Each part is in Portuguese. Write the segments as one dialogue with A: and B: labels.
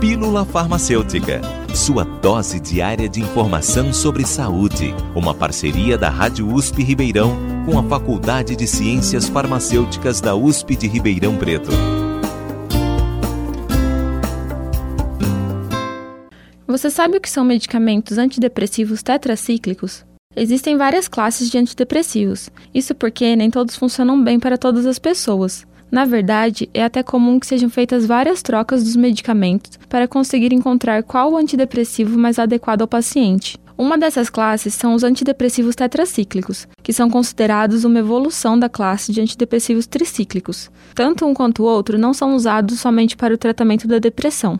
A: Pílula Farmacêutica, sua dose diária de informação sobre saúde. Uma parceria da Rádio USP Ribeirão com a Faculdade de Ciências Farmacêuticas da USP de Ribeirão Preto.
B: Você sabe o que são medicamentos antidepressivos tetracíclicos? Existem várias classes de antidepressivos, isso porque nem todos funcionam bem para todas as pessoas. Na verdade, é até comum que sejam feitas várias trocas dos medicamentos para conseguir encontrar qual o antidepressivo mais adequado ao paciente. Uma dessas classes são os antidepressivos tetracíclicos, que são considerados uma evolução da classe de antidepressivos tricíclicos. Tanto um quanto o outro não são usados somente para o tratamento da depressão,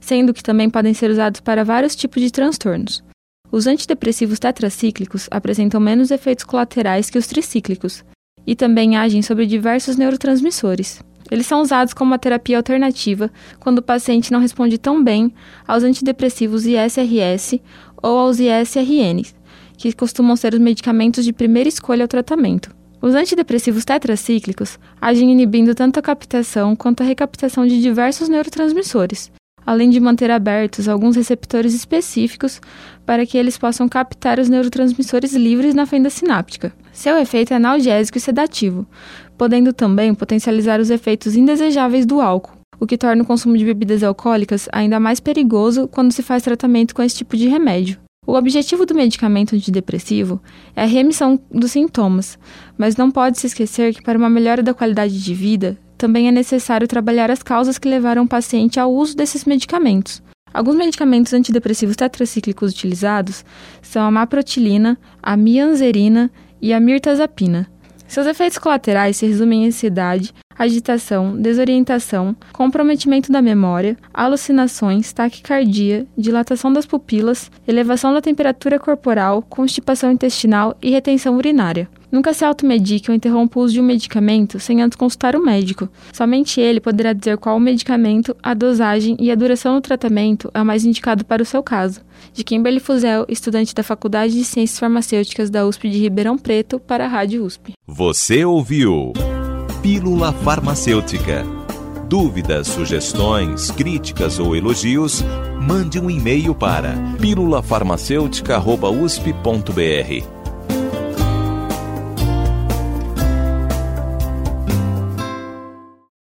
B: sendo que também podem ser usados para vários tipos de transtornos. Os antidepressivos tetracíclicos apresentam menos efeitos colaterais que os tricíclicos, e também agem sobre diversos neurotransmissores. Eles são usados como uma terapia alternativa quando o paciente não responde tão bem aos antidepressivos ISRS ou aos ISRNs, que costumam ser os medicamentos de primeira escolha ao tratamento. Os antidepressivos tetracíclicos agem inibindo tanto a captação quanto a recaptação de diversos neurotransmissores, além de manter abertos alguns receptores específicos para que eles possam captar os neurotransmissores livres na fenda sináptica. Seu efeito é analgésico e sedativo, podendo também potencializar os efeitos indesejáveis do álcool, o que torna o consumo de bebidas alcoólicas ainda mais perigoso quando se faz tratamento com esse tipo de remédio. O objetivo do medicamento antidepressivo é a remissão dos sintomas, mas não pode se esquecer que, para uma melhora da qualidade de vida, também é necessário trabalhar as causas que levaram o paciente ao uso desses medicamentos. Alguns medicamentos antidepressivos tetracíclicos utilizados são a maprotilina, a mianzerina e a mirtazapina. Seus efeitos colaterais se resumem em ansiedade, agitação, desorientação, comprometimento da memória, alucinações, taquicardia, dilatação das pupilas, elevação da temperatura corporal, constipação intestinal e retenção urinária. Nunca se automedique ou interrompa o uso de um medicamento sem antes consultar o médico. Somente ele poderá dizer qual o medicamento, a dosagem e a duração do tratamento é o mais indicado para o seu caso. De Kimberly Fuzel, estudante da Faculdade de Ciências Farmacêuticas da USP de Ribeirão Preto, para a Rádio USP.
A: Você ouviu Pílula Farmacêutica. Dúvidas, sugestões, críticas ou elogios, mande um e-mail para pílulafarmacêutica.usp.br